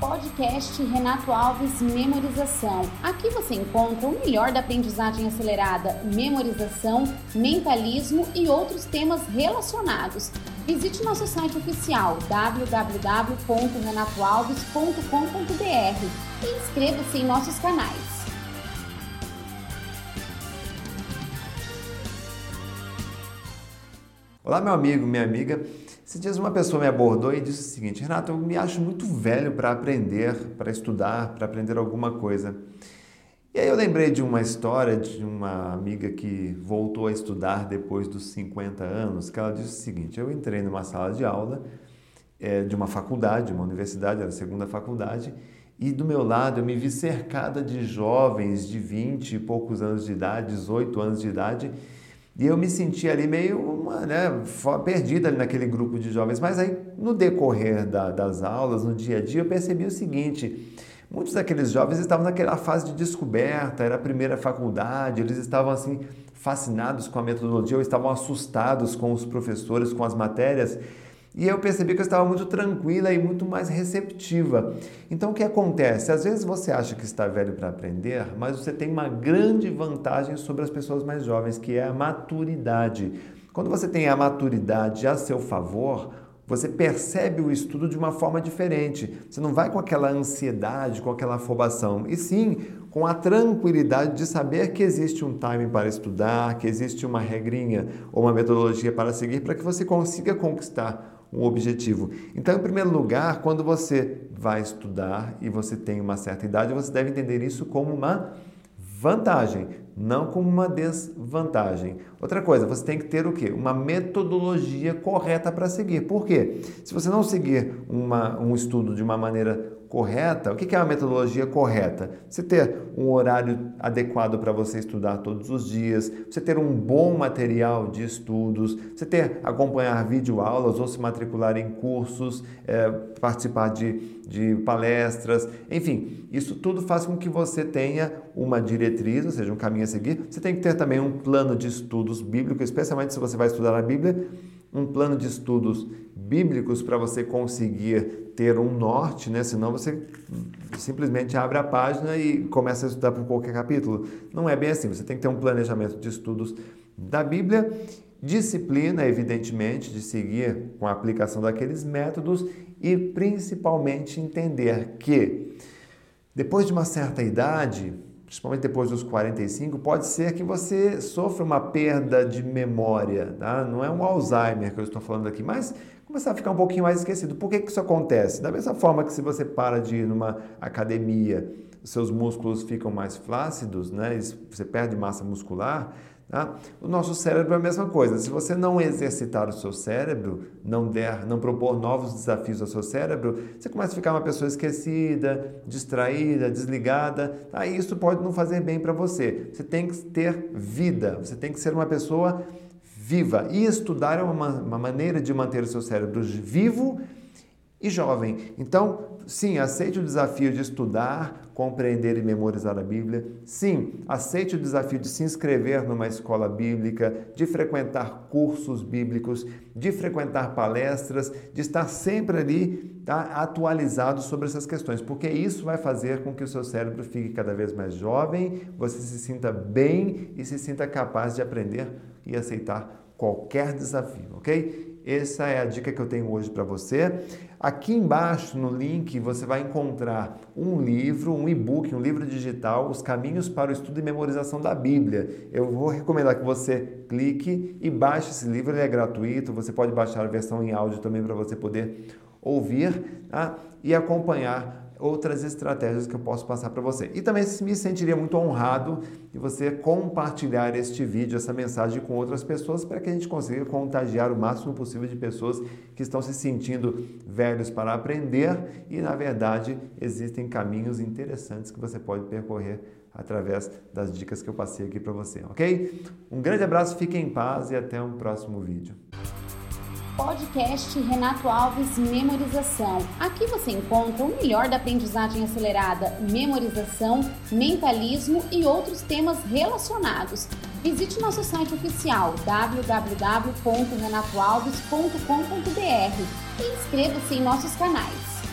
Podcast Renato Alves Memorização. Aqui você encontra o melhor da aprendizagem acelerada, memorização, mentalismo e outros temas relacionados. Visite nosso site oficial www.renatoalves.com.br e inscreva-se em nossos canais. Olá, meu amigo, minha amiga. Esses dias uma pessoa me abordou e disse o seguinte: Renato, eu me acho muito velho para aprender, para estudar, para aprender alguma coisa. E aí eu lembrei de uma história de uma amiga que voltou a estudar depois dos 50 anos, que ela disse o seguinte: eu entrei numa sala de aula é, de uma faculdade, uma universidade, era a segunda faculdade, e do meu lado eu me vi cercada de jovens de 20 e poucos anos de idade, 18 anos de idade, e eu me senti ali meio uma, né, perdida ali naquele grupo de jovens. Mas aí, no decorrer da, das aulas, no dia a dia, eu percebi o seguinte: muitos daqueles jovens estavam naquela fase de descoberta, era a primeira faculdade, eles estavam assim fascinados com a metodologia, ou estavam assustados com os professores, com as matérias. E eu percebi que eu estava muito tranquila e muito mais receptiva. Então o que acontece? Às vezes você acha que está velho para aprender, mas você tem uma grande vantagem sobre as pessoas mais jovens, que é a maturidade. Quando você tem a maturidade a seu favor, você percebe o estudo de uma forma diferente. Você não vai com aquela ansiedade, com aquela afobação, e sim com a tranquilidade de saber que existe um timing para estudar, que existe uma regrinha ou uma metodologia para seguir para que você consiga conquistar um objetivo. Então, em primeiro lugar, quando você vai estudar e você tem uma certa idade, você deve entender isso como uma vantagem, não como uma desvantagem. Outra coisa, você tem que ter o quê? Uma metodologia correta para seguir. Por quê? Se você não seguir uma, um estudo de uma maneira correta, o que é a metodologia correta? Você ter um horário adequado para você estudar todos os dias, você ter um bom material de estudos, você ter acompanhar videoaulas ou se matricular em cursos, é, participar de, de palestras, enfim, isso tudo faz com que você tenha uma diretriz, ou seja, um caminho a seguir. Você tem que ter também um plano de estudos bíblico, especialmente se você vai estudar a Bíblia, um plano de estudos bíblicos para você conseguir ter um norte, né? senão você simplesmente abre a página e começa a estudar por qualquer capítulo. Não é bem assim, você tem que ter um planejamento de estudos da Bíblia, disciplina, evidentemente, de seguir com a aplicação daqueles métodos e principalmente entender que depois de uma certa idade, principalmente depois dos 45, pode ser que você sofra uma perda de memória, tá? Não é um Alzheimer que eu estou falando aqui, mas começar a ficar um pouquinho mais esquecido. Por que, que isso acontece? Da mesma forma que se você para de ir numa academia, seus músculos ficam mais flácidos, né? você perde massa muscular, tá? o nosso cérebro é a mesma coisa. Se você não exercitar o seu cérebro, não der, não propor novos desafios ao seu cérebro, você começa a ficar uma pessoa esquecida, distraída, desligada. Tá? E isso pode não fazer bem para você. Você tem que ter vida, você tem que ser uma pessoa viva. E estudar é uma, uma maneira de manter o seu cérebro vivo e jovem. Então, sim, aceite o desafio de estudar, compreender e memorizar a Bíblia. Sim, aceite o desafio de se inscrever numa escola bíblica, de frequentar cursos bíblicos, de frequentar palestras, de estar sempre ali tá, atualizado sobre essas questões, porque isso vai fazer com que o seu cérebro fique cada vez mais jovem, você se sinta bem e se sinta capaz de aprender e aceitar qualquer desafio, ok? Essa é a dica que eu tenho hoje para você. Aqui embaixo no link você vai encontrar um livro, um e-book, um livro digital, Os Caminhos para o Estudo e Memorização da Bíblia. Eu vou recomendar que você clique e baixe esse livro, ele é gratuito, você pode baixar a versão em áudio também para você poder ouvir tá? e acompanhar outras estratégias que eu posso passar para você. E também me sentiria muito honrado de você compartilhar este vídeo, essa mensagem com outras pessoas para que a gente consiga contagiar o máximo possível de pessoas que estão se sentindo velhos para aprender e, na verdade, existem caminhos interessantes que você pode percorrer através das dicas que eu passei aqui para você, ok? Um grande abraço, fique em paz e até um próximo vídeo. Podcast Renato Alves Memorização. Aqui você encontra o melhor da aprendizagem acelerada, memorização, mentalismo e outros temas relacionados. Visite nosso site oficial www.renatoalves.com.br e inscreva-se em nossos canais.